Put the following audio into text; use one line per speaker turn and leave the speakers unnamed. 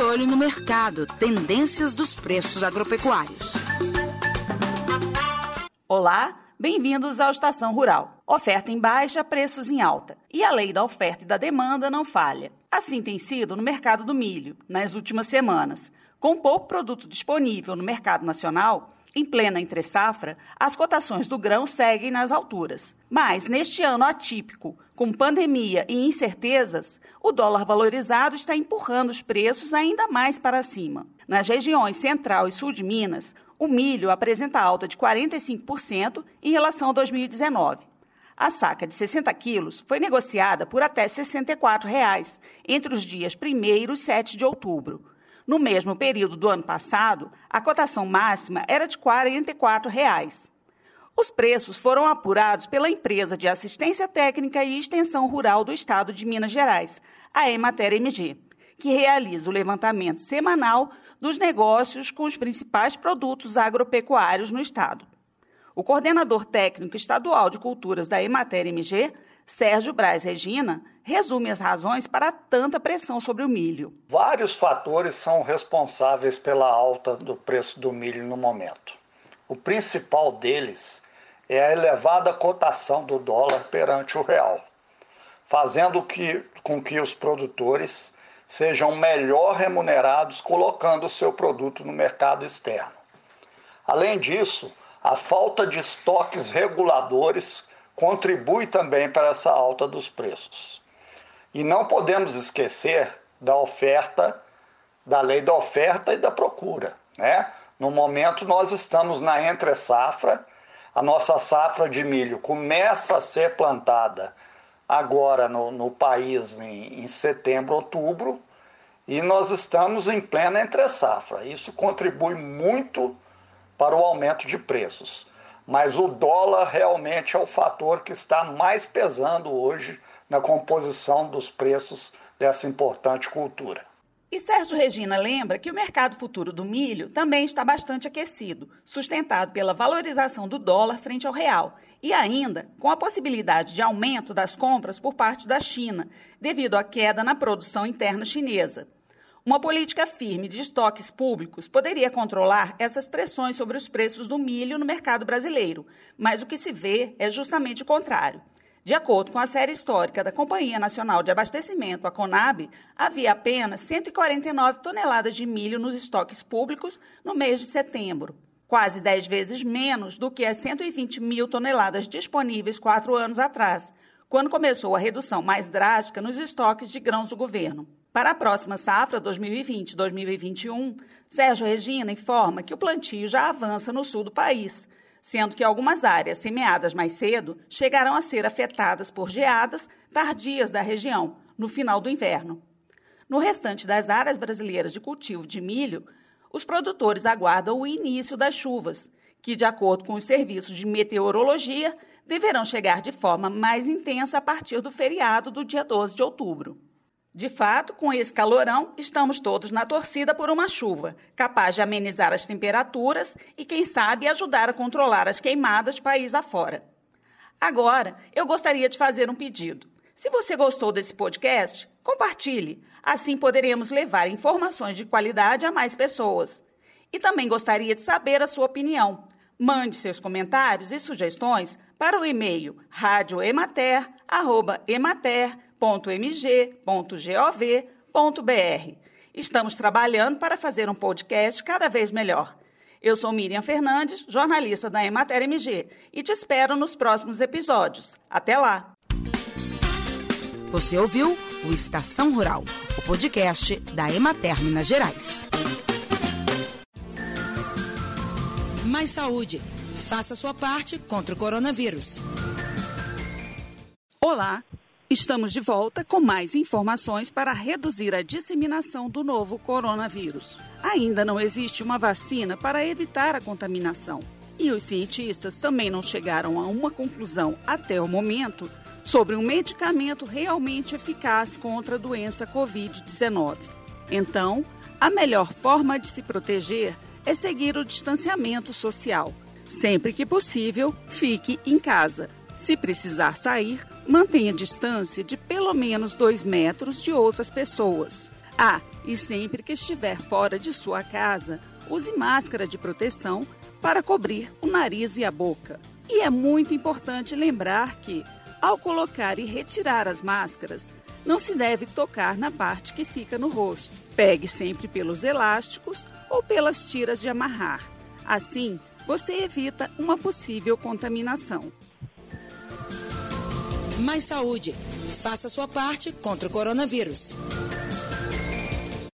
olho no mercado, tendências dos preços agropecuários.
Olá, bem-vindos ao Estação Rural. Oferta em baixa, preços em alta. E a lei da oferta e da demanda não falha. Assim tem sido no mercado do milho, nas últimas semanas. Com pouco produto disponível no mercado nacional, em plena entre-safra, as cotações do grão seguem nas alturas. Mas, neste ano atípico, com pandemia e incertezas, o dólar valorizado está empurrando os preços ainda mais para cima. Nas regiões central e sul de Minas, o milho apresenta alta de 45% em relação a 2019. A saca de 60 quilos foi negociada por até 64 reais, entre os dias 1 e 7 de outubro. No mesmo período do ano passado, a cotação máxima era de 44 reais. Os preços foram apurados pela empresa de assistência técnica e extensão rural do estado de Minas Gerais, a Emater MG, que realiza o levantamento semanal dos negócios com os principais produtos agropecuários no estado. O coordenador técnico estadual de culturas da Emater MG Sérgio Braz Regina resume as razões para tanta pressão sobre o milho.
Vários fatores são responsáveis pela alta do preço do milho no momento. O principal deles é a elevada cotação do dólar perante o real, fazendo que, com que os produtores sejam melhor remunerados colocando o seu produto no mercado externo. Além disso, a falta de estoques reguladores contribui também para essa alta dos preços. E não podemos esquecer da oferta, da lei da oferta e da procura. Né? No momento, nós estamos na entre-safra, a nossa safra de milho começa a ser plantada agora no, no país em, em setembro, outubro, e nós estamos em plena entre-safra. Isso contribui muito para o aumento de preços mas o dólar realmente é o fator que está mais pesando hoje na composição dos preços dessa importante cultura.
E Sérgio Regina lembra que o mercado futuro do milho também está bastante aquecido, sustentado pela valorização do dólar frente ao real e ainda com a possibilidade de aumento das compras por parte da China, devido à queda na produção interna chinesa. Uma política firme de estoques públicos poderia controlar essas pressões sobre os preços do milho no mercado brasileiro, mas o que se vê é justamente o contrário. De acordo com a série histórica da Companhia Nacional de Abastecimento, a Conab, havia apenas 149 toneladas de milho nos estoques públicos no mês de setembro, quase 10 vezes menos do que as 120 mil toneladas disponíveis quatro anos atrás, quando começou a redução mais drástica nos estoques de grãos do governo. Para a próxima safra 2020-2021, Sérgio Regina informa que o plantio já avança no sul do país, sendo que algumas áreas semeadas mais cedo chegarão a ser afetadas por geadas tardias da região no final do inverno. No restante das áreas brasileiras de cultivo de milho, os produtores aguardam o início das chuvas, que, de acordo com os serviços de meteorologia, deverão chegar de forma mais intensa a partir do feriado do dia 12 de outubro. De fato, com esse calorão, estamos todos na torcida por uma chuva, capaz de amenizar as temperaturas e, quem sabe, ajudar a controlar as queimadas país afora. Agora, eu gostaria de fazer um pedido. Se você gostou desse podcast, compartilhe. Assim poderemos levar informações de qualidade a mais pessoas. E também gostaria de saber a sua opinião. Mande seus comentários e sugestões para o e-mail radioemater.emater.com www.mg.gov.br. Estamos trabalhando para fazer um podcast cada vez melhor. Eu sou Miriam Fernandes, jornalista da Emater MG, e te espero nos próximos episódios. Até lá!
Você ouviu o Estação Rural, o podcast da Emater Minas Gerais. Mais saúde. Faça sua parte contra o coronavírus.
Olá! Estamos de volta com mais informações para reduzir a disseminação do novo coronavírus. Ainda não existe uma vacina para evitar a contaminação. E os cientistas também não chegaram a uma conclusão até o momento sobre um medicamento realmente eficaz contra a doença Covid-19. Então, a melhor forma de se proteger é seguir o distanciamento social. Sempre que possível, fique em casa. Se precisar sair, mantenha distância de pelo menos dois metros de outras pessoas. Ah, E sempre que estiver fora de sua casa, use máscara de proteção para cobrir o nariz e a boca. E é muito importante lembrar que, ao colocar e retirar as máscaras, não se deve tocar na parte que fica no rosto. Pegue sempre pelos elásticos ou pelas tiras de amarrar. Assim, você evita uma possível contaminação.
Mais saúde. Faça sua parte contra o coronavírus.